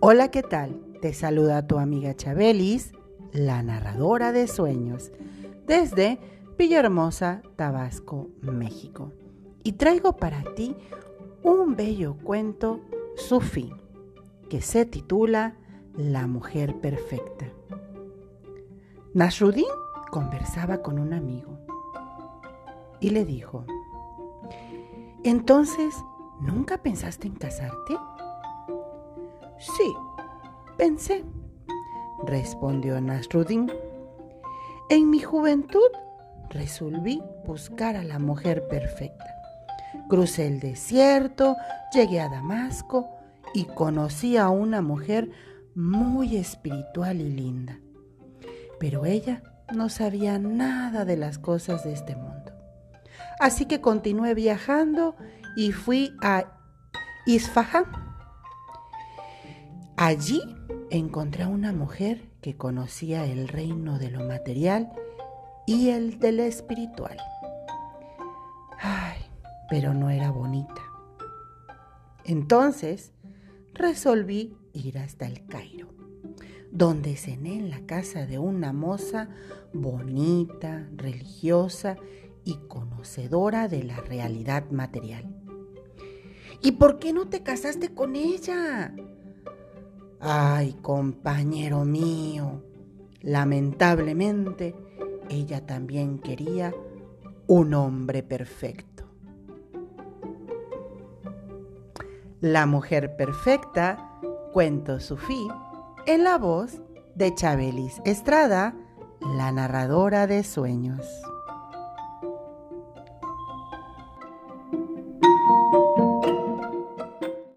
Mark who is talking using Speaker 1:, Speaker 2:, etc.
Speaker 1: Hola, ¿qué tal? Te saluda tu amiga Chabelis, la narradora de sueños, desde Villahermosa, Tabasco, México. Y traigo para ti un bello cuento sufí que se titula La mujer perfecta. Nasruddin conversaba con un amigo y le dijo, entonces, ¿nunca pensaste en casarte? Sí, pensé, respondió Nasruddin. En mi juventud resolví buscar a la mujer perfecta. Crucé el desierto, llegué a Damasco y conocí a una mujer muy espiritual y linda. Pero ella no sabía nada de las cosas de este mundo. Así que continué viajando y fui a Isfahan Allí encontré a una mujer que conocía el reino de lo material y el de lo espiritual. Ay, pero no era bonita. Entonces resolví ir hasta el Cairo, donde cené en la casa de una moza bonita, religiosa y conocedora de la realidad material. ¿Y por qué no te casaste con ella? Ay, compañero mío, lamentablemente ella también quería un hombre perfecto. La mujer perfecta, cuento sufí, en la voz de Chabelis Estrada, la narradora de sueños.